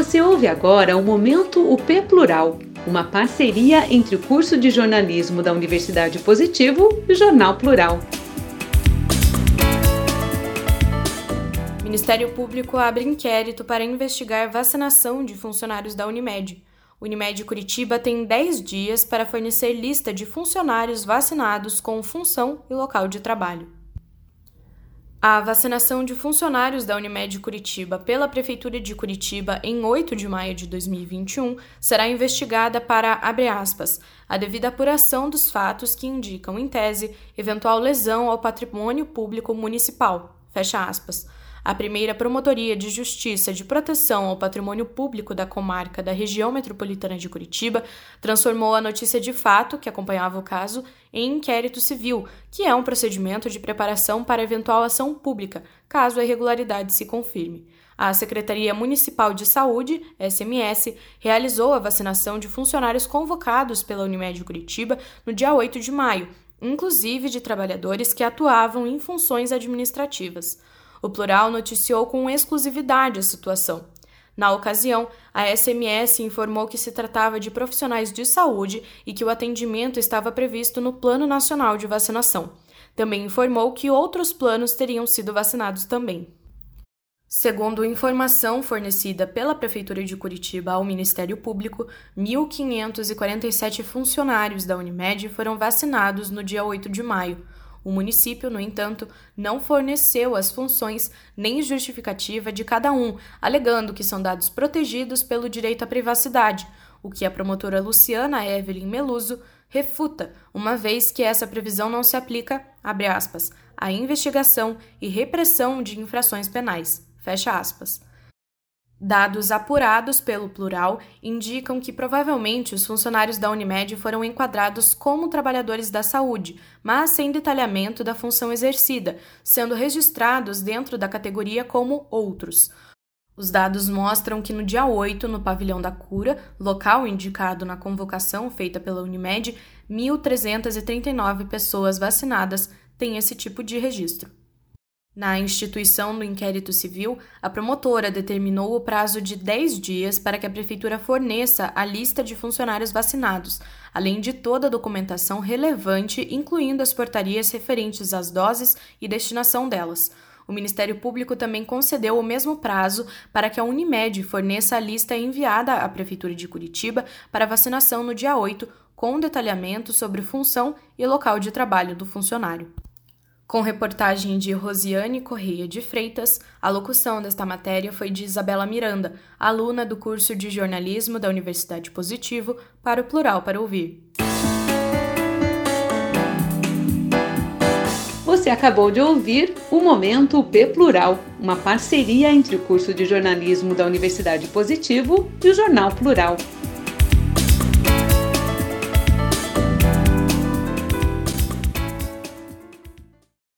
Você ouve agora o Momento UP Plural, uma parceria entre o curso de jornalismo da Universidade Positivo e o Jornal Plural. Ministério Público abre inquérito para investigar vacinação de funcionários da Unimed. Unimed Curitiba tem 10 dias para fornecer lista de funcionários vacinados com função e local de trabalho. A vacinação de funcionários da Unimed Curitiba pela Prefeitura de Curitiba em 8 de maio de 2021 será investigada para, abre aspas, a devida apuração dos fatos que indicam, em tese, eventual lesão ao patrimônio público municipal, fecha aspas a primeira Promotoria de Justiça de Proteção ao Patrimônio Público da comarca da região metropolitana de Curitiba transformou a notícia de fato, que acompanhava o caso, em inquérito civil, que é um procedimento de preparação para eventual ação pública, caso a irregularidade se confirme. A Secretaria Municipal de Saúde, SMS, realizou a vacinação de funcionários convocados pela Unimed Curitiba no dia 8 de maio, inclusive de trabalhadores que atuavam em funções administrativas. O plural noticiou com exclusividade a situação. Na ocasião, a SMS informou que se tratava de profissionais de saúde e que o atendimento estava previsto no Plano Nacional de Vacinação. Também informou que outros planos teriam sido vacinados também. Segundo informação fornecida pela Prefeitura de Curitiba ao Ministério Público, 1.547 funcionários da Unimed foram vacinados no dia 8 de maio, o município, no entanto, não forneceu as funções nem justificativa de cada um, alegando que são dados protegidos pelo direito à privacidade, o que a promotora Luciana Evelyn Meluso refuta, uma vez que essa previsão não se aplica, abre aspas, à investigação e repressão de infrações penais, fecha aspas. Dados apurados pelo plural indicam que provavelmente os funcionários da Unimed foram enquadrados como trabalhadores da saúde, mas sem detalhamento da função exercida, sendo registrados dentro da categoria como outros. Os dados mostram que no dia 8, no Pavilhão da Cura, local indicado na convocação feita pela Unimed, 1.339 pessoas vacinadas têm esse tipo de registro. Na instituição do inquérito civil, a promotora determinou o prazo de 10 dias para que a prefeitura forneça a lista de funcionários vacinados, além de toda a documentação relevante, incluindo as portarias referentes às doses e destinação delas. O Ministério Público também concedeu o mesmo prazo para que a Unimed forneça a lista enviada à Prefeitura de Curitiba para vacinação no dia 8, com detalhamento sobre função e local de trabalho do funcionário. Com reportagem de Rosiane Correia de Freitas, a locução desta matéria foi de Isabela Miranda, aluna do curso de jornalismo da Universidade Positivo, para o Plural para Ouvir. Você acabou de ouvir o Momento P Plural, uma parceria entre o curso de jornalismo da Universidade Positivo e o Jornal Plural.